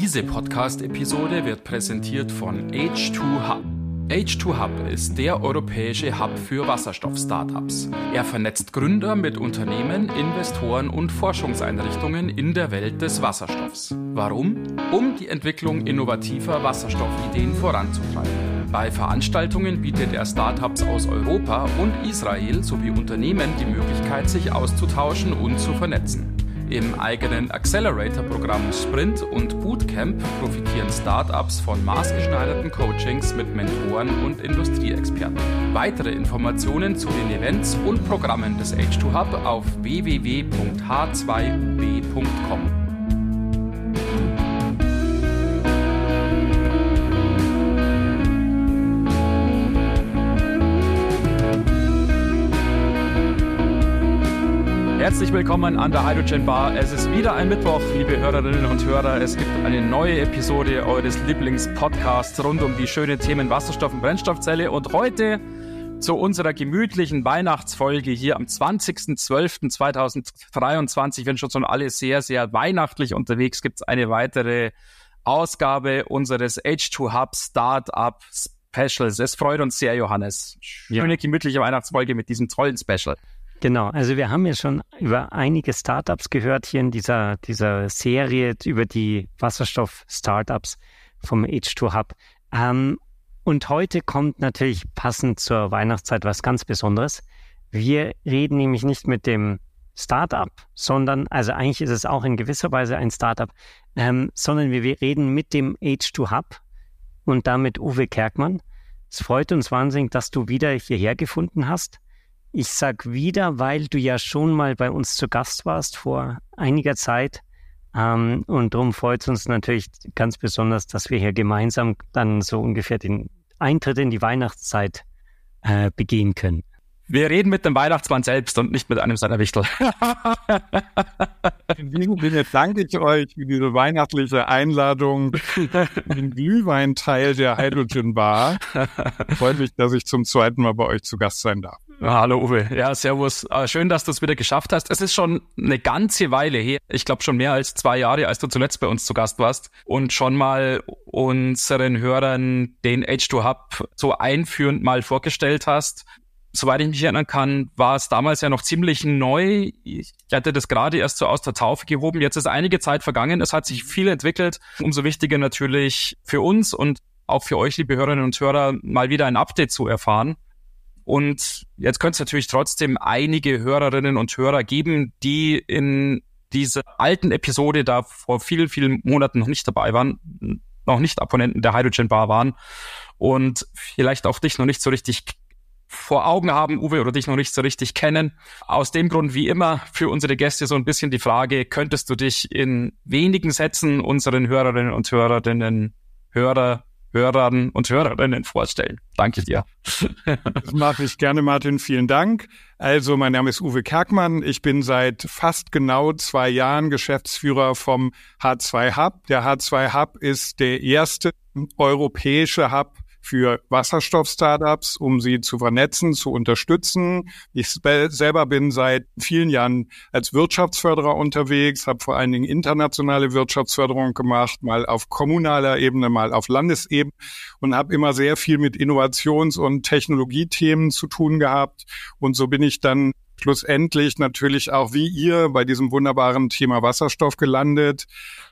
Diese Podcast-Episode wird präsentiert von H2Hub. H2Hub ist der europäische Hub für Wasserstoff-Startups. Er vernetzt Gründer mit Unternehmen, Investoren und Forschungseinrichtungen in der Welt des Wasserstoffs. Warum? Um die Entwicklung innovativer Wasserstoffideen voranzutreiben. Bei Veranstaltungen bietet er Startups aus Europa und Israel sowie Unternehmen die Möglichkeit, sich auszutauschen und zu vernetzen. Im eigenen Accelerator-Programm Sprint und Bootcamp profitieren Startups von maßgeschneiderten Coachings mit Mentoren und Industrieexperten. Weitere Informationen zu den Events und Programmen des H2 Hub auf www.h2ub.com. Herzlich willkommen an der Hydrogen Bar. Es ist wieder ein Mittwoch, liebe Hörerinnen und Hörer. Es gibt eine neue Episode eures Lieblingspodcasts rund um die schönen Themen Wasserstoff und Brennstoffzelle. Und heute zu unserer gemütlichen Weihnachtsfolge hier am 20.12.2023. Wenn schon schon alle sehr, sehr weihnachtlich unterwegs, gibt es eine weitere Ausgabe unseres H2 Hub Startup Specials. Es freut uns sehr, Johannes. Schöne, ja. gemütliche Weihnachtsfolge mit diesem tollen Special. Genau, also wir haben ja schon über einige Startups gehört hier in dieser, dieser Serie über die Wasserstoff-Startups vom H2 Hub. Ähm, und heute kommt natürlich passend zur Weihnachtszeit was ganz Besonderes. Wir reden nämlich nicht mit dem Startup, sondern, also eigentlich ist es auch in gewisser Weise ein Startup, ähm, sondern wir, reden mit dem H2 Hub und damit Uwe Kerkmann. Es freut uns wahnsinnig, dass du wieder hierher gefunden hast. Ich sag wieder, weil du ja schon mal bei uns zu Gast warst vor einiger Zeit. Ähm, und darum freut es uns natürlich ganz besonders, dass wir hier gemeinsam dann so ungefähr den Eintritt in die Weihnachtszeit äh, begehen können. Wir reden mit dem Weihnachtsmann selbst und nicht mit einem seiner Wichtel. In diesem Sinne danke ich euch für diese weihnachtliche Einladung den Glühweinteil der Hydrogen Bar. Freut mich, dass ich zum zweiten Mal bei euch zu Gast sein darf. Hallo Uwe. Ja, servus. Ah, schön, dass du es wieder geschafft hast. Es ist schon eine ganze Weile her. Ich glaube schon mehr als zwei Jahre, als du zuletzt bei uns zu Gast warst und schon mal unseren Hörern den H2 Hub so einführend mal vorgestellt hast soweit ich mich erinnern kann, war es damals ja noch ziemlich neu. Ich hatte das gerade erst so aus der Taufe gehoben. Jetzt ist einige Zeit vergangen. Es hat sich viel entwickelt. Umso wichtiger natürlich für uns und auch für euch, liebe Hörerinnen und Hörer, mal wieder ein Update zu erfahren. Und jetzt könnte es natürlich trotzdem einige Hörerinnen und Hörer geben, die in dieser alten Episode da vor vielen, vielen Monaten noch nicht dabei waren, noch nicht Abonnenten der Hydrogen Bar waren und vielleicht auch dich noch nicht so richtig vor Augen haben, Uwe, oder dich noch nicht so richtig kennen. Aus dem Grund, wie immer, für unsere Gäste so ein bisschen die Frage, könntest du dich in wenigen Sätzen unseren Hörerinnen und Hörerinnen, Hörer, Hörern und Hörerinnen vorstellen? Danke dir. Das mache ich gerne, Martin. Vielen Dank. Also, mein Name ist Uwe Kerkmann. Ich bin seit fast genau zwei Jahren Geschäftsführer vom H2 Hub. Der H2 Hub ist der erste europäische Hub für Wasserstoff-Startups, um sie zu vernetzen, zu unterstützen. Ich selber bin seit vielen Jahren als Wirtschaftsförderer unterwegs, habe vor allen Dingen internationale Wirtschaftsförderung gemacht, mal auf kommunaler Ebene, mal auf Landesebene und habe immer sehr viel mit Innovations- und Technologiethemen zu tun gehabt. Und so bin ich dann schlussendlich natürlich auch wie ihr bei diesem wunderbaren Thema Wasserstoff gelandet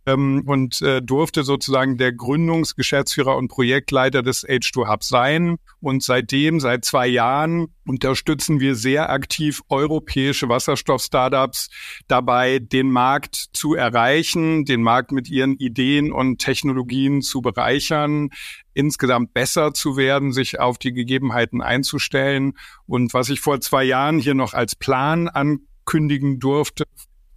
ähm, und äh, durfte sozusagen der Gründungsgeschäftsführer und Projektleiter des H2 Hub sein. Und seitdem, seit zwei Jahren, unterstützen wir sehr aktiv europäische Wasserstoff-Startups dabei, den Markt zu erreichen, den Markt mit ihren Ideen und Technologien zu bereichern, insgesamt besser zu werden, sich auf die Gegebenheiten einzustellen. Und was ich vor zwei Jahren hier noch als Plan ankündigen durfte,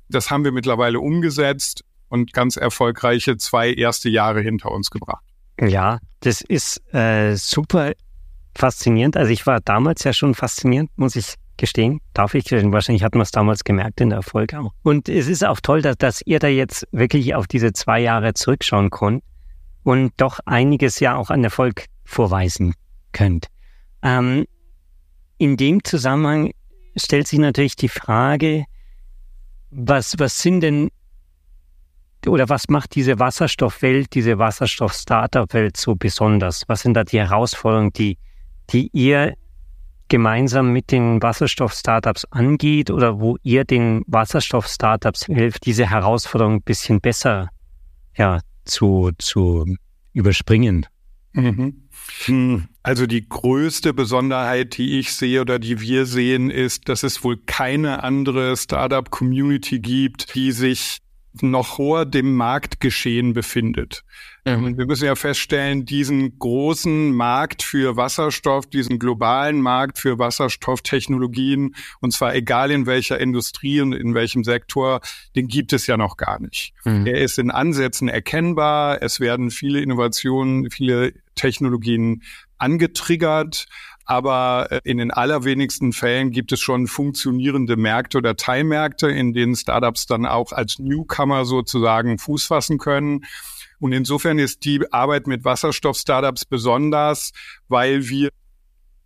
das haben wir mittlerweile umgesetzt und ganz erfolgreiche zwei erste Jahre hinter uns gebracht. Ja, das ist äh, super faszinierend. Also ich war damals ja schon faszinierend, muss ich gestehen. Darf ich? Wahrscheinlich hatten wir es damals gemerkt in der Folge auch. Und es ist auch toll, dass, dass ihr da jetzt wirklich auf diese zwei Jahre zurückschauen könnt und doch einiges ja auch an Erfolg vorweisen könnt. Ähm, in dem Zusammenhang stellt sich natürlich die Frage, was, was sind denn oder was macht diese Wasserstoffwelt, diese Wasserstoff-Startup-Welt so besonders? Was sind da die Herausforderungen, die, die ihr gemeinsam mit den Wasserstoff-Startups angeht oder wo ihr den Wasserstoff-Startups helft, diese Herausforderung ein bisschen besser ja, zu, zu überspringen? Mhm. Hm, also die größte Besonderheit, die ich sehe oder die wir sehen, ist, dass es wohl keine andere Startup-Community gibt, die sich noch vor dem Marktgeschehen befindet. Mhm. Wir müssen ja feststellen, diesen großen Markt für Wasserstoff, diesen globalen Markt für Wasserstofftechnologien, und zwar egal in welcher Industrie und in welchem Sektor, den gibt es ja noch gar nicht. Mhm. Er ist in Ansätzen erkennbar. Es werden viele Innovationen, viele Technologien angetriggert aber äh, in den allerwenigsten Fällen gibt es schon funktionierende Märkte oder Teilmärkte, in denen Startups dann auch als Newcomer sozusagen Fuß fassen können. Und insofern ist die Arbeit mit Wasserstoff-Startups besonders, weil wir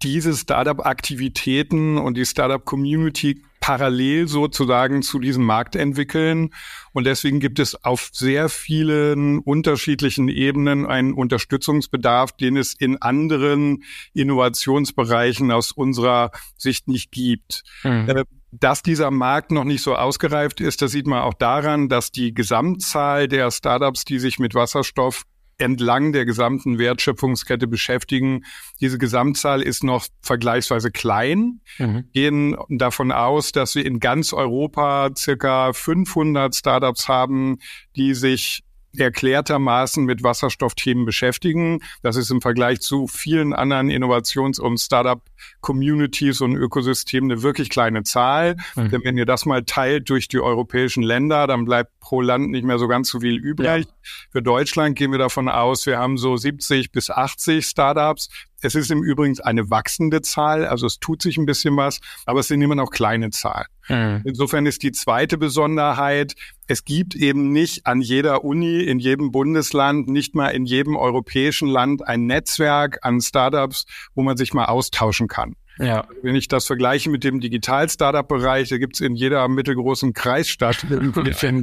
diese Startup-Aktivitäten und die Startup-Community parallel sozusagen zu diesem Markt entwickeln. Und deswegen gibt es auf sehr vielen unterschiedlichen Ebenen einen Unterstützungsbedarf, den es in anderen Innovationsbereichen aus unserer Sicht nicht gibt. Mhm. Äh, dass dieser Markt noch nicht so ausgereift ist, das sieht man auch daran, dass die Gesamtzahl der Startups, die sich mit Wasserstoff entlang der gesamten Wertschöpfungskette beschäftigen. Diese Gesamtzahl ist noch vergleichsweise klein. Mhm. Gehen davon aus, dass wir in ganz Europa circa 500 Startups haben, die sich erklärtermaßen mit Wasserstoffthemen beschäftigen. Das ist im Vergleich zu vielen anderen Innovations- und Startup-Communities und Ökosystemen eine wirklich kleine Zahl. Mhm. Denn wenn ihr das mal teilt durch die europäischen Länder, dann bleibt pro Land nicht mehr so ganz so viel übrig. Ja. Für Deutschland gehen wir davon aus, wir haben so 70 bis 80 Startups. Es ist im Übrigen eine wachsende Zahl, also es tut sich ein bisschen was, aber es sind immer noch kleine Zahlen. Mhm. Insofern ist die zweite Besonderheit, es gibt eben nicht an jeder Uni, in jedem Bundesland, nicht mal in jedem europäischen Land ein Netzwerk an Startups, wo man sich mal austauschen kann. Ja. Wenn ich das vergleiche mit dem Digital-Startup-Bereich, da gibt's in jeder mittelgroßen Kreisstadt einen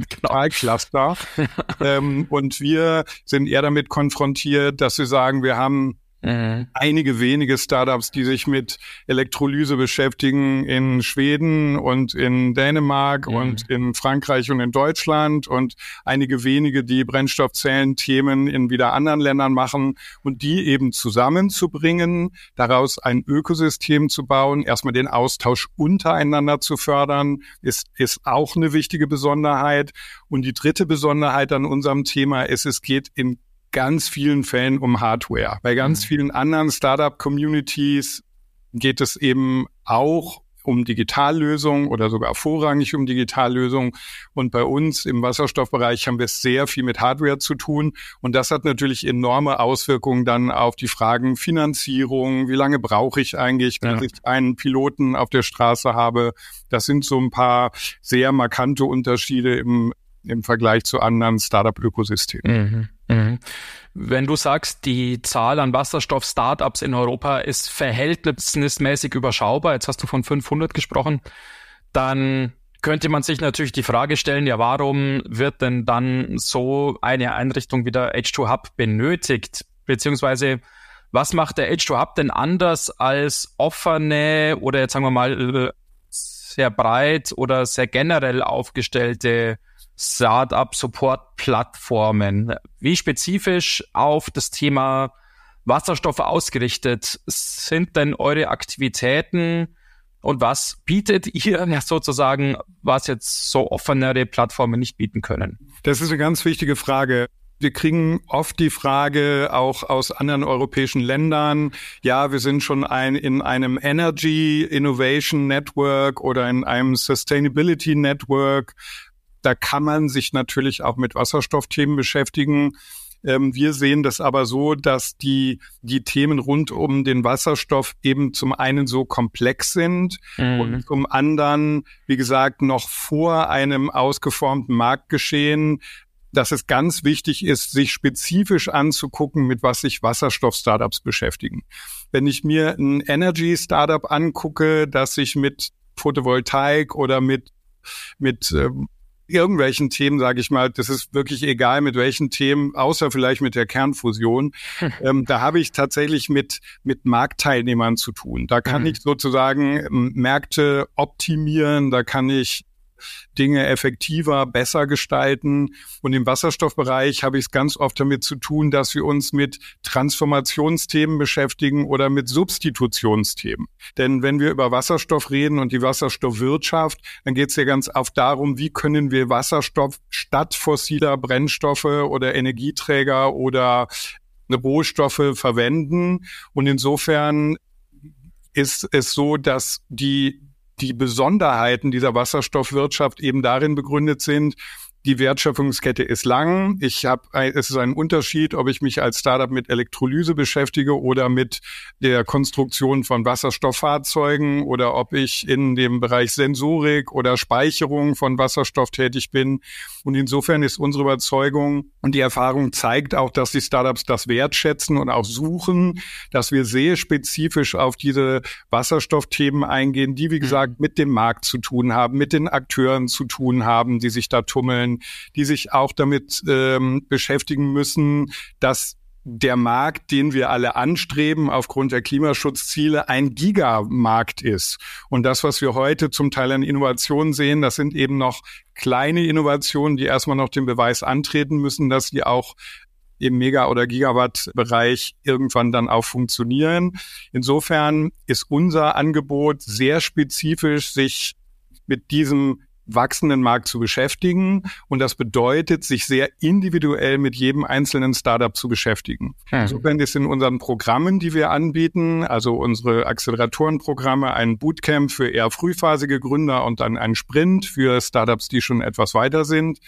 Digital-Cluster. ähm, und wir sind eher damit konfrontiert, dass wir sagen, wir haben Mhm. Einige wenige Startups, die sich mit Elektrolyse beschäftigen in Schweden und in Dänemark mhm. und in Frankreich und in Deutschland und einige wenige, die Brennstoffzellen-Themen in wieder anderen Ländern machen und die eben zusammenzubringen, daraus ein Ökosystem zu bauen, erstmal den Austausch untereinander zu fördern, ist, ist auch eine wichtige Besonderheit. Und die dritte Besonderheit an unserem Thema ist, es geht in ganz vielen Fällen um Hardware. Bei ganz mhm. vielen anderen Startup-Communities geht es eben auch um Digitallösungen oder sogar vorrangig um Digitallösungen. Und bei uns im Wasserstoffbereich haben wir sehr viel mit Hardware zu tun. Und das hat natürlich enorme Auswirkungen dann auf die Fragen Finanzierung. Wie lange brauche ich eigentlich, wenn ja. ich einen Piloten auf der Straße habe? Das sind so ein paar sehr markante Unterschiede im, im Vergleich zu anderen Startup-Ökosystemen. Mhm. Mhm. Wenn du sagst, die Zahl an Wasserstoff-Startups in Europa ist verhältnismäßig überschaubar, jetzt hast du von 500 gesprochen, dann könnte man sich natürlich die Frage stellen, ja, warum wird denn dann so eine Einrichtung wie der H2 Hub benötigt? Beziehungsweise, was macht der H2 Hub denn anders als offene oder jetzt sagen wir mal sehr breit oder sehr generell aufgestellte Startup-Support-Plattformen. Wie spezifisch auf das Thema Wasserstoff ausgerichtet sind denn eure Aktivitäten und was bietet ihr sozusagen, was jetzt so offenere Plattformen nicht bieten können? Das ist eine ganz wichtige Frage. Wir kriegen oft die Frage auch aus anderen europäischen Ländern, ja, wir sind schon ein, in einem Energy Innovation Network oder in einem Sustainability Network. Da kann man sich natürlich auch mit Wasserstoffthemen beschäftigen. Ähm, wir sehen das aber so, dass die, die Themen rund um den Wasserstoff eben zum einen so komplex sind mhm. und zum anderen, wie gesagt, noch vor einem ausgeformten Marktgeschehen dass es ganz wichtig ist, sich spezifisch anzugucken, mit was sich Wasserstoff-Startups beschäftigen. Wenn ich mir ein Energy-Startup angucke, das sich mit Photovoltaik oder mit, mit ähm, irgendwelchen Themen, sage ich mal, das ist wirklich egal mit welchen Themen, außer vielleicht mit der Kernfusion. ähm, da habe ich tatsächlich mit mit Marktteilnehmern zu tun. Da kann mhm. ich sozusagen ähm, Märkte optimieren, da kann ich Dinge effektiver, besser gestalten. Und im Wasserstoffbereich habe ich es ganz oft damit zu tun, dass wir uns mit Transformationsthemen beschäftigen oder mit Substitutionsthemen. Denn wenn wir über Wasserstoff reden und die Wasserstoffwirtschaft, dann geht es ja ganz oft darum, wie können wir Wasserstoff statt fossiler Brennstoffe oder Energieträger oder Rohstoffe verwenden. Und insofern ist es so, dass die die Besonderheiten dieser Wasserstoffwirtschaft eben darin begründet sind, die Wertschöpfungskette ist lang. Ich habe, es ist ein Unterschied, ob ich mich als Startup mit Elektrolyse beschäftige oder mit der Konstruktion von Wasserstofffahrzeugen oder ob ich in dem Bereich Sensorik oder Speicherung von Wasserstoff tätig bin. Und insofern ist unsere Überzeugung und die Erfahrung zeigt auch, dass die Startups das wertschätzen und auch suchen, dass wir sehr spezifisch auf diese Wasserstoffthemen eingehen, die, wie gesagt, mit dem Markt zu tun haben, mit den Akteuren zu tun haben, die sich da tummeln die sich auch damit ähm, beschäftigen müssen, dass der Markt, den wir alle anstreben aufgrund der Klimaschutzziele, ein Gigamarkt ist. Und das, was wir heute zum Teil an Innovationen sehen, das sind eben noch kleine Innovationen, die erstmal noch den Beweis antreten müssen, dass die auch im Mega- oder Gigawatt-Bereich irgendwann dann auch funktionieren. Insofern ist unser Angebot sehr spezifisch, sich mit diesem wachsenden Markt zu beschäftigen. Und das bedeutet, sich sehr individuell mit jedem einzelnen Startup zu beschäftigen. Hm. Insofern ist in unseren Programmen, die wir anbieten, also unsere Acceleratorenprogramme, ein Bootcamp für eher frühphasige Gründer und dann ein Sprint für Startups, die schon etwas weiter sind.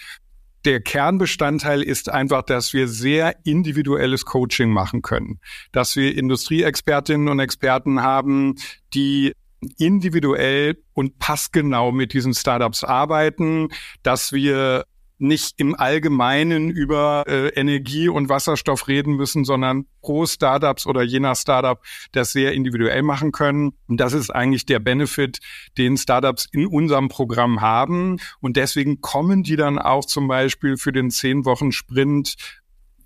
Der Kernbestandteil ist einfach, dass wir sehr individuelles Coaching machen können, dass wir Industrieexpertinnen und Experten haben, die individuell und passgenau mit diesen Startups arbeiten, dass wir nicht im Allgemeinen über äh, Energie und Wasserstoff reden müssen, sondern pro Startups oder jener Startup das sehr individuell machen können. Und das ist eigentlich der Benefit, den Startups in unserem Programm haben. Und deswegen kommen die dann auch zum Beispiel für den zehn Wochen Sprint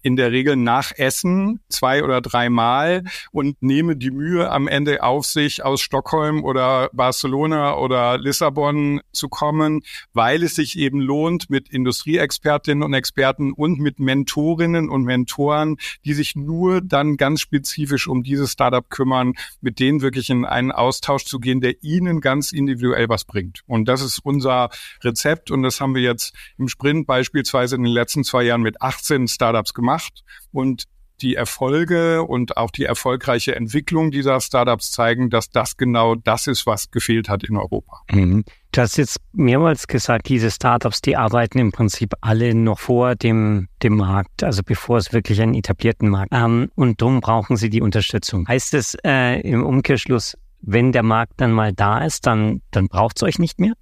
in der Regel nach Essen zwei oder dreimal und nehme die Mühe am Ende auf sich, aus Stockholm oder Barcelona oder Lissabon zu kommen, weil es sich eben lohnt, mit Industrieexpertinnen und Experten und mit Mentorinnen und Mentoren, die sich nur dann ganz spezifisch um dieses Startup kümmern, mit denen wirklich in einen Austausch zu gehen, der ihnen ganz individuell was bringt. Und das ist unser Rezept und das haben wir jetzt im Sprint beispielsweise in den letzten zwei Jahren mit 18 Startups gemacht gemacht und die Erfolge und auch die erfolgreiche Entwicklung dieser Startups zeigen, dass das genau das ist, was gefehlt hat in Europa. Mhm. Du hast jetzt mehrmals gesagt, diese Startups, die arbeiten im Prinzip alle noch vor dem, dem Markt, also bevor es wirklich einen etablierten Markt ähm, und darum brauchen sie die Unterstützung. Heißt es äh, im Umkehrschluss, wenn der Markt dann mal da ist, dann, dann braucht es euch nicht mehr?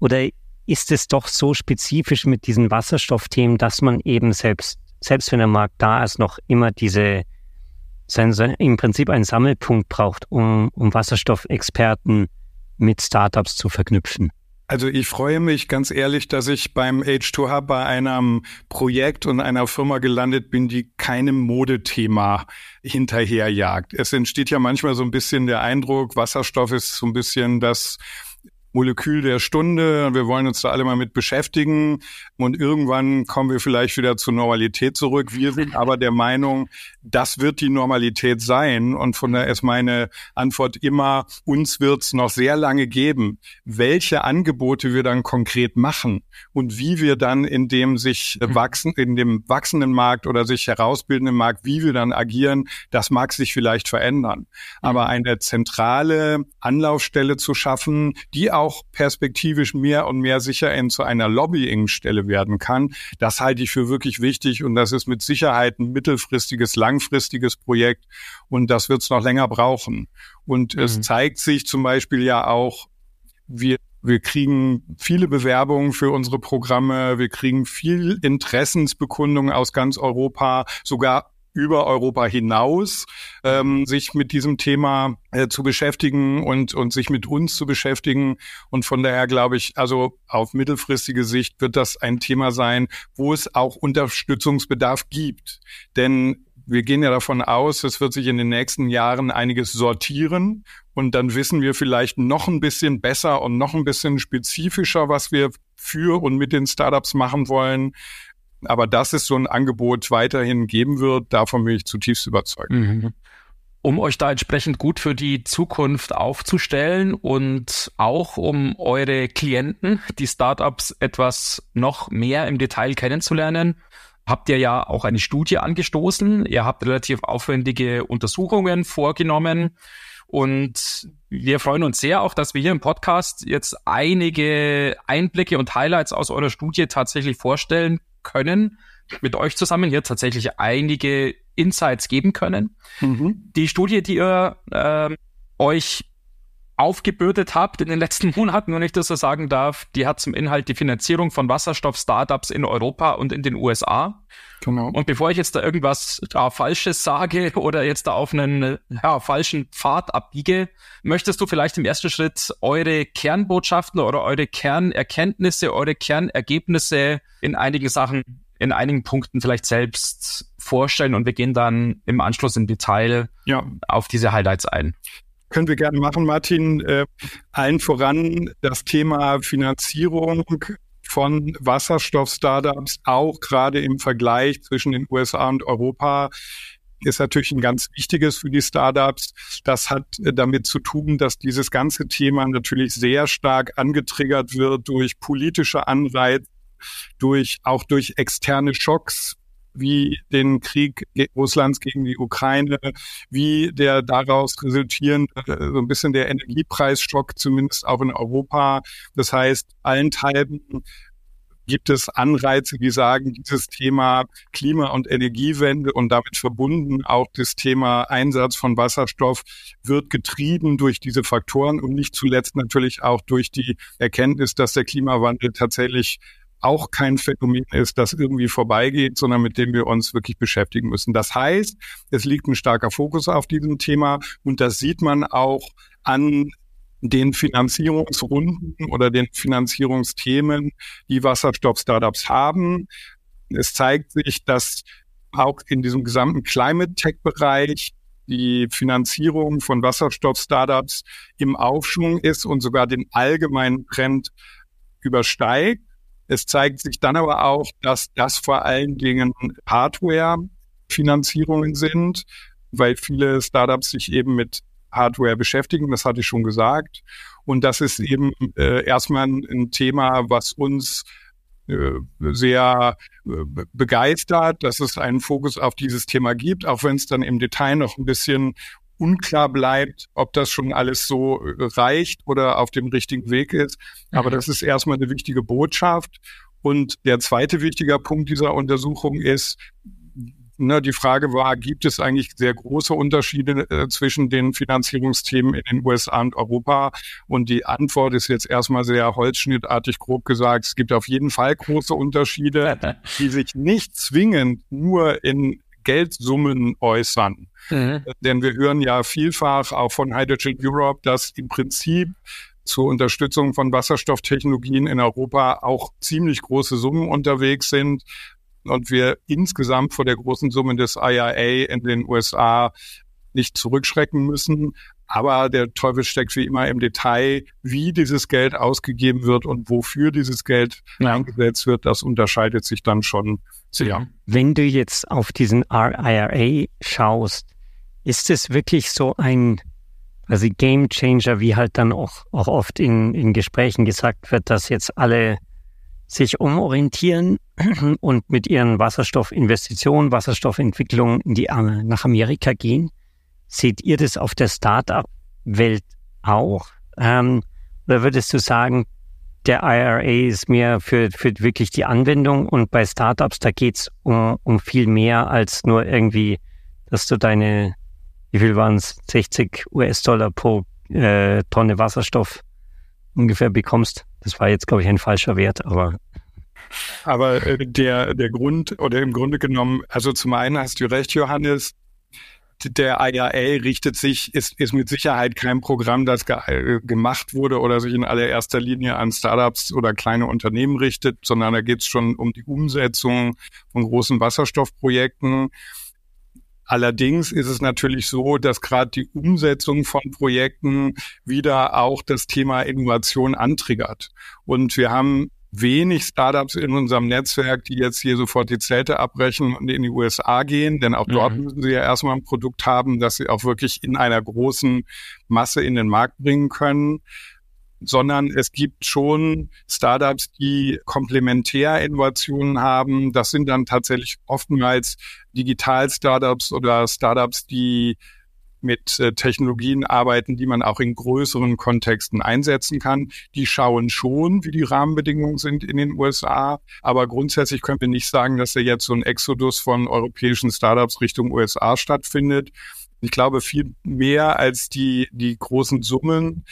Oder ist es doch so spezifisch mit diesen Wasserstoffthemen, dass man eben selbst selbst wenn der Markt da ist, noch immer diese, im Prinzip einen Sammelpunkt braucht, um, um Wasserstoffexperten mit Startups zu verknüpfen. Also ich freue mich ganz ehrlich, dass ich beim H2 Hub bei einem Projekt und einer Firma gelandet bin, die keinem Modethema hinterherjagt. Es entsteht ja manchmal so ein bisschen der Eindruck, Wasserstoff ist so ein bisschen das Molekül der Stunde. Wir wollen uns da alle mal mit beschäftigen und irgendwann kommen wir vielleicht wieder zur Normalität zurück. Wir sind aber der Meinung, das wird die Normalität sein und von daher ist meine Antwort immer, uns wird es noch sehr lange geben. Welche Angebote wir dann konkret machen und wie wir dann in dem sich wachsen, in dem wachsenden Markt oder sich herausbildenden Markt, wie wir dann agieren, das mag sich vielleicht verändern. Aber mhm. eine zentrale Anlaufstelle zu schaffen, die auch auch perspektivisch mehr und mehr sicher in zu einer Lobbyingstelle werden kann. Das halte ich für wirklich wichtig und das ist mit Sicherheit ein mittelfristiges, langfristiges Projekt und das wird es noch länger brauchen. Und mhm. es zeigt sich zum Beispiel ja auch, wir wir kriegen viele Bewerbungen für unsere Programme. Wir kriegen viel Interessensbekundungen aus ganz Europa, sogar über Europa hinaus ähm, sich mit diesem Thema äh, zu beschäftigen und, und sich mit uns zu beschäftigen. Und von daher glaube ich, also auf mittelfristige Sicht wird das ein Thema sein, wo es auch Unterstützungsbedarf gibt. Denn wir gehen ja davon aus, es wird sich in den nächsten Jahren einiges sortieren und dann wissen wir vielleicht noch ein bisschen besser und noch ein bisschen spezifischer, was wir für und mit den Startups machen wollen. Aber dass es so ein Angebot weiterhin geben wird, davon bin ich zutiefst überzeugt. Mhm. Um euch da entsprechend gut für die Zukunft aufzustellen und auch um eure Klienten, die Startups etwas noch mehr im Detail kennenzulernen, habt ihr ja auch eine Studie angestoßen. Ihr habt relativ aufwendige Untersuchungen vorgenommen. Und wir freuen uns sehr auch, dass wir hier im Podcast jetzt einige Einblicke und Highlights aus eurer Studie tatsächlich vorstellen können, mit euch zusammen hier tatsächlich einige Insights geben können. Mhm. Die Studie, die ihr äh, euch aufgebürdet habt in den letzten Monaten, wenn ich das so sagen darf, die hat zum Inhalt die Finanzierung von Wasserstoff-Startups in Europa und in den USA. Genau. Und bevor ich jetzt da irgendwas da Falsches sage oder jetzt da auf einen ja, falschen Pfad abbiege, möchtest du vielleicht im ersten Schritt eure Kernbotschaften oder eure Kernerkenntnisse, eure Kernergebnisse in einigen Sachen, in einigen Punkten vielleicht selbst vorstellen und wir gehen dann im Anschluss im Detail ja. auf diese Highlights ein. Können wir gerne machen, Martin. Äh, allen voran das Thema Finanzierung von Wasserstoff-Startups, auch gerade im Vergleich zwischen den USA und Europa, ist natürlich ein ganz wichtiges für die Startups. Das hat äh, damit zu tun, dass dieses ganze Thema natürlich sehr stark angetriggert wird durch politische Anreize, durch, auch durch externe Schocks, wie den Krieg Russlands gegen die Ukraine, wie der daraus resultierende so ein bisschen der Energiepreisschock, zumindest auch in Europa. Das heißt, allenthalben gibt es Anreize, die sagen, dieses Thema Klima- und Energiewende und damit verbunden auch das Thema Einsatz von Wasserstoff wird getrieben durch diese Faktoren und nicht zuletzt natürlich auch durch die Erkenntnis, dass der Klimawandel tatsächlich auch kein Phänomen ist, das irgendwie vorbeigeht, sondern mit dem wir uns wirklich beschäftigen müssen. Das heißt, es liegt ein starker Fokus auf diesem Thema und das sieht man auch an den Finanzierungsrunden oder den Finanzierungsthemen, die Wasserstoff-Startups haben. Es zeigt sich, dass auch in diesem gesamten Climate Tech-Bereich die Finanzierung von Wasserstoff-Startups im Aufschwung ist und sogar den allgemeinen Trend übersteigt. Es zeigt sich dann aber auch, dass das vor allen Dingen Hardware-Finanzierungen sind, weil viele Startups sich eben mit Hardware beschäftigen, das hatte ich schon gesagt. Und das ist eben äh, erstmal ein Thema, was uns äh, sehr äh, begeistert, dass es einen Fokus auf dieses Thema gibt, auch wenn es dann im Detail noch ein bisschen unklar bleibt, ob das schon alles so äh, reicht oder auf dem richtigen Weg ist. Aber mhm. das ist erstmal eine wichtige Botschaft. Und der zweite wichtige Punkt dieser Untersuchung ist, ne, die Frage war, gibt es eigentlich sehr große Unterschiede äh, zwischen den Finanzierungsthemen in den USA und Europa? Und die Antwort ist jetzt erstmal sehr holzschnittartig grob gesagt. Es gibt auf jeden Fall große Unterschiede, die sich nicht zwingend nur in Geldsummen äußern. Mhm. Denn wir hören ja vielfach auch von Hydrogen Europe, dass im Prinzip zur Unterstützung von Wasserstofftechnologien in Europa auch ziemlich große Summen unterwegs sind und wir insgesamt vor der großen Summe des IRA in den USA nicht zurückschrecken müssen. Aber der Teufel steckt wie immer im Detail, wie dieses Geld ausgegeben wird und wofür dieses Geld ja. eingesetzt wird. Das unterscheidet sich dann schon sehr. Wenn du jetzt auf diesen IRA schaust, ist es wirklich so ein also Game Changer, wie halt dann auch, auch oft in, in Gesprächen gesagt wird, dass jetzt alle sich umorientieren und mit ihren Wasserstoffinvestitionen, Wasserstoffentwicklungen in die, nach Amerika gehen? Seht ihr das auf der Startup-Welt auch? Ähm, oder würdest du sagen, der IRA ist mehr für, für wirklich die Anwendung und bei Startups, da geht's um, um viel mehr als nur irgendwie, dass du deine, wie viel waren es, 60 US-Dollar pro äh, Tonne Wasserstoff ungefähr bekommst. Das war jetzt, glaube ich, ein falscher Wert, aber Aber äh, der, der Grund oder im Grunde genommen, also zum einen hast du recht, Johannes, der IRA richtet sich, ist, ist mit Sicherheit kein Programm, das ge äh, gemacht wurde oder sich in allererster Linie an Startups oder kleine Unternehmen richtet, sondern da geht es schon um die Umsetzung von großen Wasserstoffprojekten. Allerdings ist es natürlich so, dass gerade die Umsetzung von Projekten wieder auch das Thema Innovation antriggert. Und wir haben wenig Startups in unserem Netzwerk, die jetzt hier sofort die Zelte abbrechen und in die USA gehen, denn auch dort mhm. müssen sie ja erstmal ein Produkt haben, das sie auch wirklich in einer großen Masse in den Markt bringen können sondern es gibt schon Startups, die Komplementärinnovationen haben. Das sind dann tatsächlich oftmals Digital-Startups oder Startups, die mit äh, Technologien arbeiten, die man auch in größeren Kontexten einsetzen kann. Die schauen schon, wie die Rahmenbedingungen sind in den USA. Aber grundsätzlich können wir nicht sagen, dass da jetzt so ein Exodus von europäischen Startups Richtung USA stattfindet. Ich glaube, viel mehr als die, die großen Summen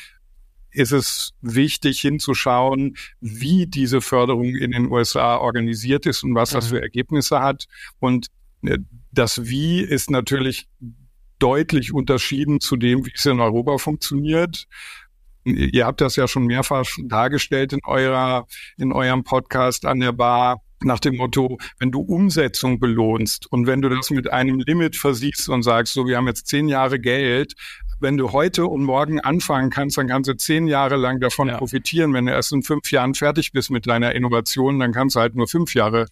ist es wichtig hinzuschauen, wie diese Förderung in den USA organisiert ist und was das für mhm. Ergebnisse hat. Und äh, das Wie ist natürlich deutlich unterschieden zu dem, wie es in Europa funktioniert. Ihr habt das ja schon mehrfach dargestellt in eurer, in eurem Podcast an der Bar nach dem Motto, wenn du Umsetzung belohnst und wenn du das mit einem Limit versiehst und sagst, so, wir haben jetzt zehn Jahre Geld, wenn du heute und morgen anfangen kannst, dann kannst du zehn Jahre lang davon ja. profitieren. Wenn du erst in fünf Jahren fertig bist mit deiner Innovation, dann kannst du halt nur fünf Jahre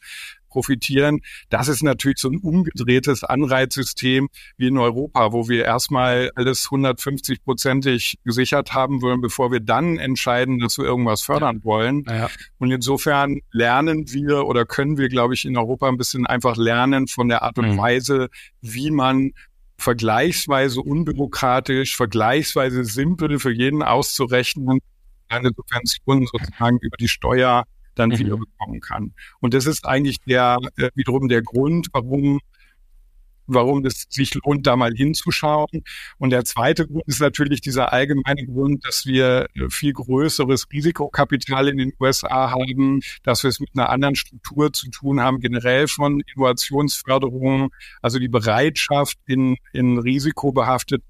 profitieren. Das ist natürlich so ein umgedrehtes Anreizsystem wie in Europa, wo wir erstmal alles 150-prozentig gesichert haben wollen, bevor wir dann entscheiden, dass wir irgendwas fördern ja. wollen. Ja. Und insofern lernen wir oder können wir, glaube ich, in Europa ein bisschen einfach lernen von der Art und mhm. Weise, wie man vergleichsweise unbürokratisch, vergleichsweise simpel für jeden auszurechnen, eine Subvention sozusagen über die Steuer dann mhm. wieder bekommen kann. Und das ist eigentlich der äh, wiederum der Grund, warum warum es sich lohnt, da mal hinzuschauen. Und der zweite Grund ist natürlich dieser allgemeine Grund, dass wir viel größeres Risikokapital in den USA haben, dass wir es mit einer anderen Struktur zu tun haben, generell von Innovationsförderung, also die Bereitschaft in, in risikobehaftete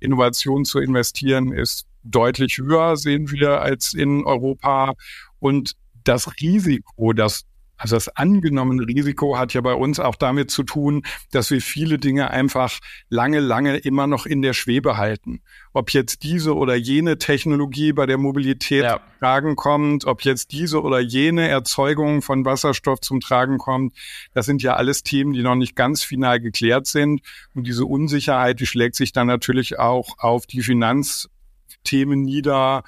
Innovation zu investieren ist deutlich höher, sehen wir, als in Europa. Und das Risiko, das also das angenommene Risiko hat ja bei uns auch damit zu tun, dass wir viele Dinge einfach lange, lange immer noch in der Schwebe halten. Ob jetzt diese oder jene Technologie bei der Mobilität ja. Tragen kommt, ob jetzt diese oder jene Erzeugung von Wasserstoff zum Tragen kommt, das sind ja alles Themen, die noch nicht ganz final geklärt sind. Und diese Unsicherheit, die schlägt sich dann natürlich auch auf die Finanzthemen nieder,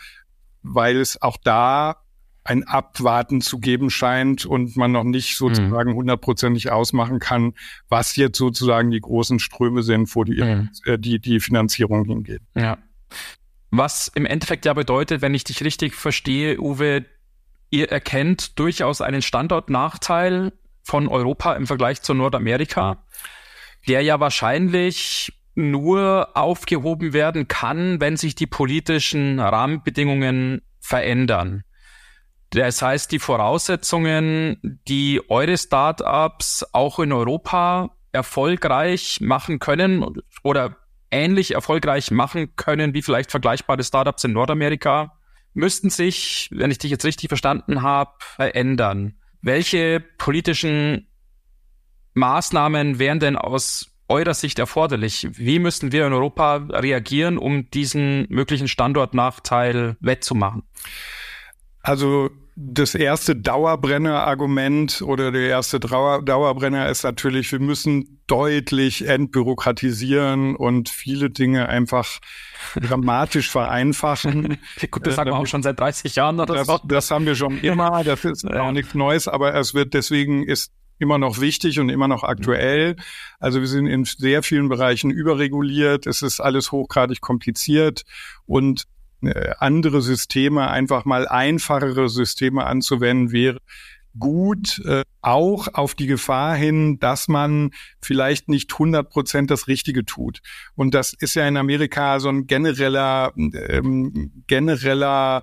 weil es auch da ein Abwarten zu geben scheint und man noch nicht sozusagen mhm. hundertprozentig ausmachen kann, was jetzt sozusagen die großen Ströme sind, wo die, mhm. äh, die, die Finanzierung hingeht. Ja. Was im Endeffekt ja bedeutet, wenn ich dich richtig verstehe, Uwe, ihr erkennt durchaus einen Standortnachteil von Europa im Vergleich zu Nordamerika, der ja wahrscheinlich nur aufgehoben werden kann, wenn sich die politischen Rahmenbedingungen verändern. Das heißt, die Voraussetzungen, die eure Startups auch in Europa erfolgreich machen können oder ähnlich erfolgreich machen können wie vielleicht vergleichbare Startups in Nordamerika, müssten sich, wenn ich dich jetzt richtig verstanden habe, verändern. Welche politischen Maßnahmen wären denn aus eurer Sicht erforderlich? Wie müssten wir in Europa reagieren, um diesen möglichen Standortnachteil wettzumachen? Also das erste Dauerbrenner-Argument oder der erste Dauer Dauerbrenner ist natürlich, wir müssen deutlich entbürokratisieren und viele Dinge einfach dramatisch vereinfachen. Gut, das sagen wir auch schon seit 30 Jahren oder das, so. Das haben wir schon immer, das ist ja. auch nichts Neues, aber es wird deswegen ist immer noch wichtig und immer noch aktuell. Also wir sind in sehr vielen Bereichen überreguliert. Es ist alles hochgradig kompliziert und andere Systeme, einfach mal einfachere Systeme anzuwenden, wäre gut, äh, auch auf die Gefahr hin, dass man vielleicht nicht 100 Prozent das Richtige tut. Und das ist ja in Amerika so ein genereller, ähm, genereller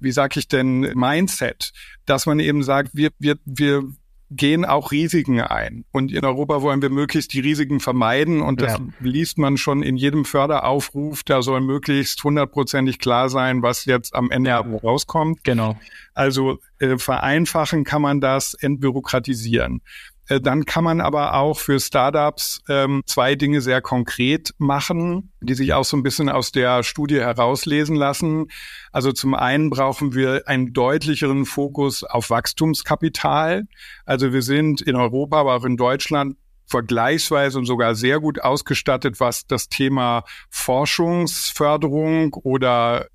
wie sag ich denn, Mindset, dass man eben sagt, wir, wir, wir gehen auch Risiken ein. Und in Europa wollen wir möglichst die Risiken vermeiden. Und das ja. liest man schon in jedem Förderaufruf. Da soll möglichst hundertprozentig klar sein, was jetzt am Ende ja. rauskommt. Genau. Also äh, vereinfachen kann man das, entbürokratisieren. Äh, dann kann man aber auch für Startups ähm, zwei Dinge sehr konkret machen, die sich auch so ein bisschen aus der Studie herauslesen lassen. Also zum einen brauchen wir einen deutlicheren Fokus auf Wachstumskapital. Also wir sind in Europa, aber auch in Deutschland vergleichsweise und sogar sehr gut ausgestattet, was das Thema Forschungsförderung oder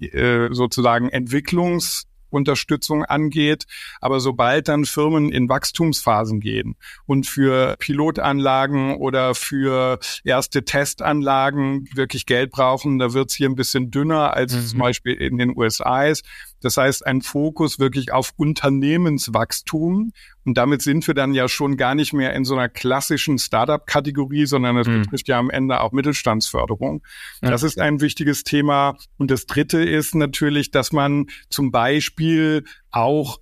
äh, sozusagen Entwicklungs Unterstützung angeht. Aber sobald dann Firmen in Wachstumsphasen gehen und für Pilotanlagen oder für erste Testanlagen wirklich Geld brauchen, da wird es hier ein bisschen dünner als mhm. zum Beispiel in den USA ist. Das heißt, ein Fokus wirklich auf Unternehmenswachstum. Und damit sind wir dann ja schon gar nicht mehr in so einer klassischen Startup-Kategorie, sondern es mhm. betrifft ja am Ende auch Mittelstandsförderung. Ja. Das ist ein wichtiges Thema. Und das dritte ist natürlich, dass man zum Beispiel auch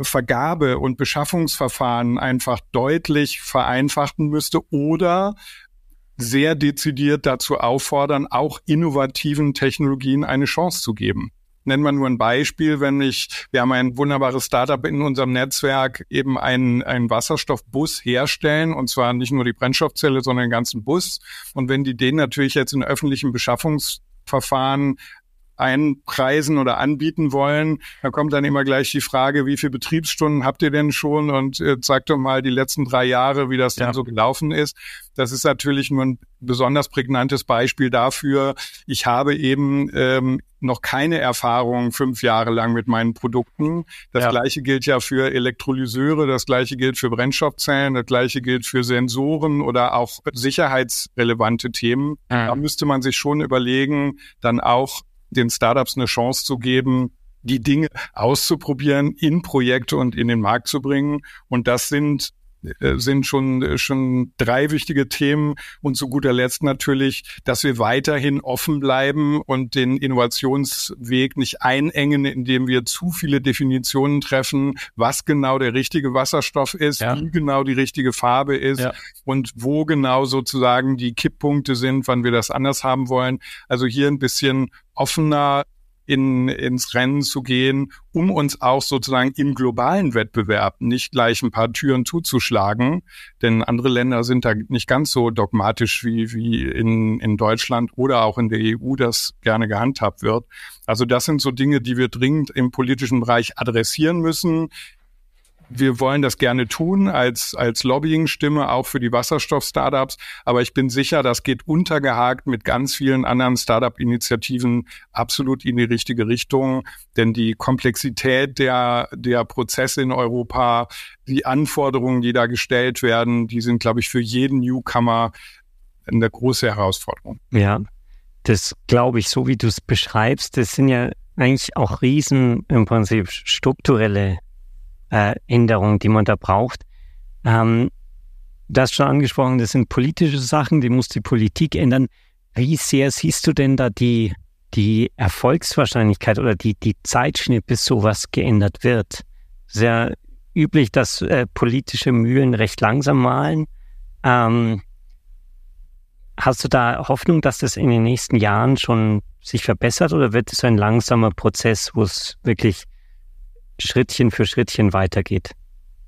Vergabe- und Beschaffungsverfahren einfach deutlich vereinfachen müsste oder sehr dezidiert dazu auffordern, auch innovativen Technologien eine Chance zu geben. Nennen wir nur ein Beispiel, wenn ich, wir haben ein wunderbares Startup in unserem Netzwerk, eben einen, einen Wasserstoffbus herstellen, und zwar nicht nur die Brennstoffzelle, sondern den ganzen Bus. Und wenn die den natürlich jetzt in öffentlichen Beschaffungsverfahren einpreisen oder anbieten wollen. Da kommt dann immer gleich die Frage, wie viele Betriebsstunden habt ihr denn schon? Und äh, zeigt doch mal die letzten drei Jahre, wie das ja. dann so gelaufen ist. Das ist natürlich nur ein besonders prägnantes Beispiel dafür. Ich habe eben ähm, noch keine Erfahrung fünf Jahre lang mit meinen Produkten. Das ja. gleiche gilt ja für Elektrolyseure, das gleiche gilt für Brennstoffzellen, das gleiche gilt für Sensoren oder auch sicherheitsrelevante Themen. Mhm. Da müsste man sich schon überlegen, dann auch den Startups eine Chance zu geben, die Dinge auszuprobieren, in Projekte und in den Markt zu bringen. Und das sind sind schon, schon drei wichtige Themen. Und zu guter Letzt natürlich, dass wir weiterhin offen bleiben und den Innovationsweg nicht einengen, indem wir zu viele Definitionen treffen, was genau der richtige Wasserstoff ist, ja. wie genau die richtige Farbe ist ja. und wo genau sozusagen die Kipppunkte sind, wann wir das anders haben wollen. Also hier ein bisschen offener in, ins Rennen zu gehen, um uns auch sozusagen im globalen Wettbewerb nicht gleich ein paar Türen zuzuschlagen. Denn andere Länder sind da nicht ganz so dogmatisch wie, wie in, in Deutschland oder auch in der EU das gerne gehandhabt wird. Also das sind so Dinge, die wir dringend im politischen Bereich adressieren müssen wir wollen das gerne tun als, als Lobbying-Stimme auch für die Wasserstoff-Startups. Aber ich bin sicher, das geht untergehakt mit ganz vielen anderen Startup-Initiativen absolut in die richtige Richtung. Denn die Komplexität der, der Prozesse in Europa, die Anforderungen, die da gestellt werden, die sind, glaube ich, für jeden Newcomer eine große Herausforderung. Ja, das glaube ich, so wie du es beschreibst, das sind ja eigentlich auch riesen im Prinzip strukturelle äh, die man da braucht. Ähm, das schon angesprochen, das sind politische Sachen, die muss die Politik ändern. Wie sehr siehst du denn da die, die Erfolgswahrscheinlichkeit oder die, die Zeitschnitt, bis sowas geändert wird? Sehr üblich, dass äh, politische Mühlen recht langsam malen. Ähm, hast du da Hoffnung, dass das in den nächsten Jahren schon sich verbessert oder wird es ein langsamer Prozess, wo es wirklich Schrittchen für Schrittchen weitergeht?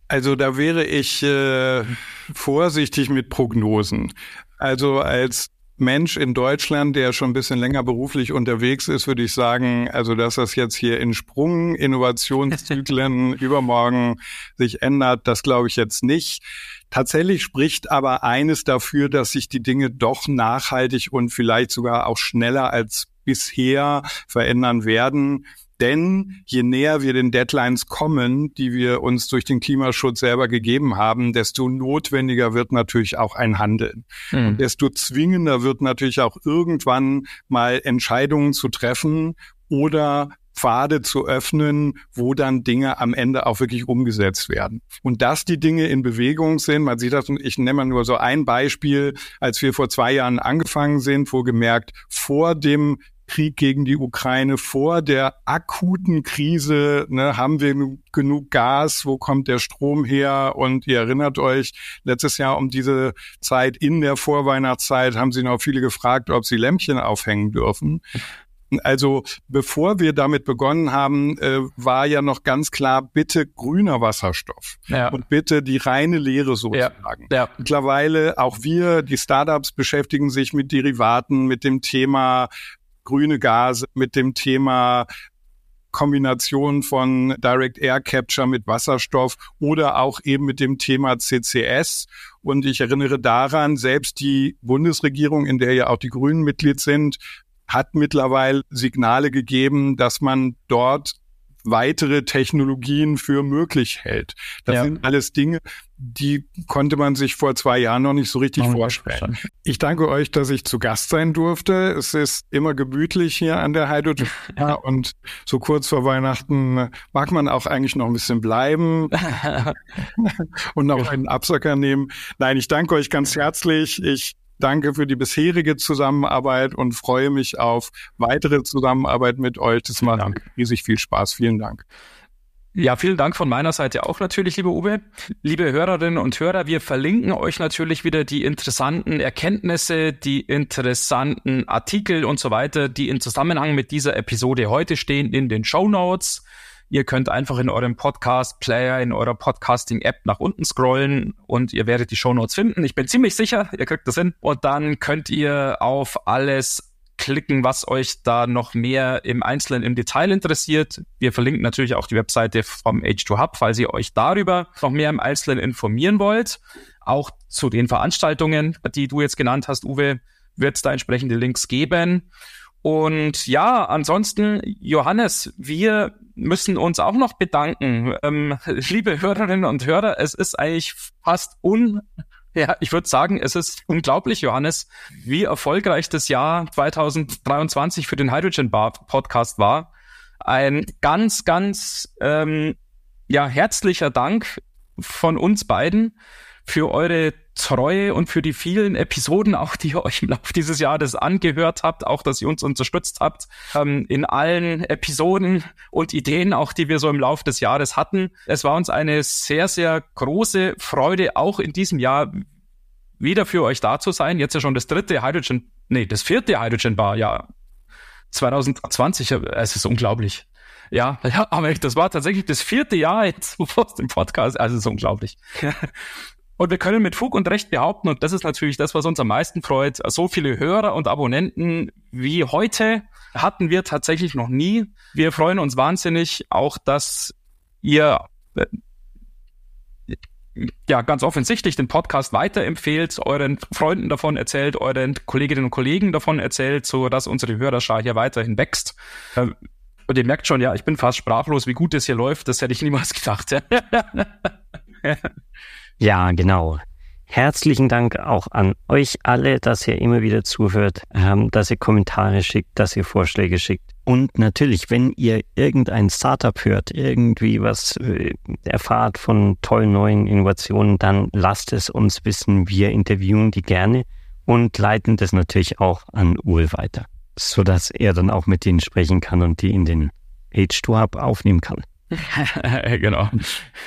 Also da wäre ich äh, vorsichtig mit Prognosen. Also als Mensch in Deutschland, der schon ein bisschen länger beruflich unterwegs ist, würde ich sagen, also dass das jetzt hier in Sprung, Innovationszyklen übermorgen sich ändert, das glaube ich jetzt nicht. Tatsächlich spricht aber eines dafür, dass sich die Dinge doch nachhaltig und vielleicht sogar auch schneller als bisher verändern werden. Denn je näher wir den Deadlines kommen, die wir uns durch den Klimaschutz selber gegeben haben, desto notwendiger wird natürlich auch ein Handeln. Mhm. Und desto zwingender wird natürlich auch irgendwann mal Entscheidungen zu treffen oder Pfade zu öffnen, wo dann Dinge am Ende auch wirklich umgesetzt werden. Und dass die Dinge in Bewegung sind, man sieht das, ich nenne mal nur so ein Beispiel, als wir vor zwei Jahren angefangen sind, wo gemerkt, vor dem Krieg gegen die Ukraine, vor der akuten Krise, ne, haben wir genug Gas, wo kommt der Strom her? Und ihr erinnert euch, letztes Jahr um diese Zeit in der Vorweihnachtszeit haben sie noch viele gefragt, ob sie Lämpchen aufhängen dürfen. Also bevor wir damit begonnen haben, äh, war ja noch ganz klar, bitte grüner Wasserstoff ja. und bitte die reine Lehre sozusagen. Ja. Ja. Mittlerweile auch wir, die Startups beschäftigen sich mit Derivaten, mit dem Thema grüne Gase, mit dem Thema Kombination von Direct Air Capture mit Wasserstoff oder auch eben mit dem Thema CCS. Und ich erinnere daran, selbst die Bundesregierung, in der ja auch die Grünen Mitglied sind, hat mittlerweile Signale gegeben, dass man dort weitere Technologien für möglich hält. Das ja. sind alles Dinge, die konnte man sich vor zwei Jahren noch nicht so richtig oh, vorstellen. Ich danke euch, dass ich zu Gast sein durfte. Es ist immer gemütlich hier an der Hydrogen ja. und so kurz vor Weihnachten mag man auch eigentlich noch ein bisschen bleiben und noch einen Absacker nehmen. Nein, ich danke euch ganz herzlich. Ich Danke für die bisherige Zusammenarbeit und freue mich auf weitere Zusammenarbeit mit euch. Das macht riesig viel Spaß. Vielen Dank. Ja, vielen Dank von meiner Seite auch natürlich, liebe Uwe. Liebe Hörerinnen und Hörer, wir verlinken euch natürlich wieder die interessanten Erkenntnisse, die interessanten Artikel und so weiter, die in Zusammenhang mit dieser Episode heute stehen in den Show Notes. Ihr könnt einfach in eurem Podcast-Player, in eurer Podcasting-App nach unten scrollen und ihr werdet die Shownotes finden. Ich bin ziemlich sicher, ihr kriegt das hin. Und dann könnt ihr auf alles klicken, was euch da noch mehr im Einzelnen im Detail interessiert. Wir verlinken natürlich auch die Webseite vom H2 Hub, falls ihr euch darüber noch mehr im Einzelnen informieren wollt. Auch zu den Veranstaltungen, die du jetzt genannt hast, Uwe, wird es da entsprechende Links geben. Und ja, ansonsten, Johannes, wir müssen uns auch noch bedanken. Ähm, liebe Hörerinnen und Hörer, es ist eigentlich fast un, ja, ich würde sagen, es ist unglaublich, Johannes, wie erfolgreich das Jahr 2023 für den Hydrogen Bar Podcast war. Ein ganz, ganz, ähm, ja, herzlicher Dank von uns beiden für eure Treue und für die vielen Episoden, auch die ihr euch im Laufe dieses Jahres angehört habt, auch dass ihr uns unterstützt habt ähm, in allen Episoden und Ideen, auch die wir so im Laufe des Jahres hatten. Es war uns eine sehr, sehr große Freude, auch in diesem Jahr wieder für euch da zu sein. Jetzt ja schon das dritte Hydrogen, nee, das vierte Hydrogen Bar, ja, 2020, es ist unglaublich. Ja, ja, aber das war tatsächlich das vierte Jahr jetzt vor dem Podcast. Also es ist unglaublich. Und wir können mit Fug und Recht behaupten, und das ist natürlich das, was uns am meisten freut, so viele Hörer und Abonnenten wie heute hatten wir tatsächlich noch nie. Wir freuen uns wahnsinnig auch, dass ihr äh, ja ganz offensichtlich den Podcast weiterempfehlt, euren Freunden davon erzählt, euren Kolleginnen und Kollegen davon erzählt, so dass unsere Hörerschar hier weiterhin wächst. Äh, und ihr merkt schon, ja, ich bin fast sprachlos, wie gut es hier läuft. Das hätte ich niemals gedacht. Ja, genau. Herzlichen Dank auch an euch alle, dass ihr immer wieder zuhört, ähm, dass ihr Kommentare schickt, dass ihr Vorschläge schickt. Und natürlich, wenn ihr irgendein Startup hört, irgendwie was äh, erfahrt von tollen neuen Innovationen, dann lasst es uns wissen. Wir interviewen die gerne und leiten das natürlich auch an Uwe weiter, sodass er dann auch mit denen sprechen kann und die in den H2 Hub aufnehmen kann. genau.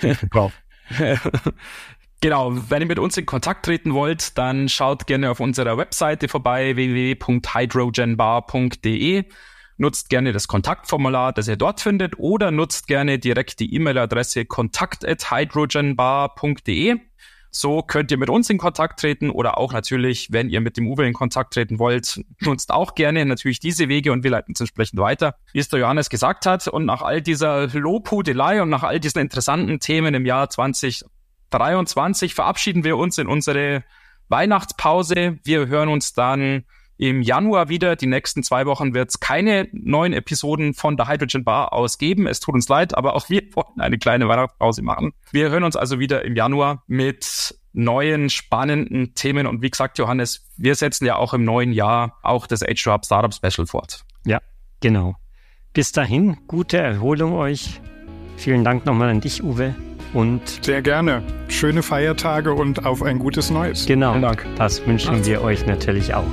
Genau, wenn ihr mit uns in Kontakt treten wollt, dann schaut gerne auf unserer Webseite vorbei www.hydrogenbar.de. Nutzt gerne das Kontaktformular, das ihr dort findet, oder nutzt gerne direkt die E-Mail-Adresse kontakt@hydrogenbar.de. So könnt ihr mit uns in Kontakt treten oder auch natürlich, wenn ihr mit dem Uwe in Kontakt treten wollt, nutzt auch gerne natürlich diese Wege und wir leiten es entsprechend weiter, wie es der Johannes gesagt hat. Und nach all dieser Lobhudelei und nach all diesen interessanten Themen im Jahr 20 23 verabschieden wir uns in unsere Weihnachtspause. Wir hören uns dann im Januar wieder. Die nächsten zwei Wochen wird es keine neuen Episoden von der Hydrogen Bar ausgeben. Es tut uns leid, aber auch wir wollen eine kleine Weihnachtspause machen. Wir hören uns also wieder im Januar mit neuen, spannenden Themen. Und wie gesagt, Johannes, wir setzen ja auch im neuen Jahr auch das H2 Hub Startup Special fort. Ja, genau. Bis dahin, gute Erholung euch. Vielen Dank nochmal an dich, Uwe. Und Sehr gerne. Schöne Feiertage und auf ein gutes Neues. Genau. Vielen Dank. Das wünschen wir euch natürlich auch.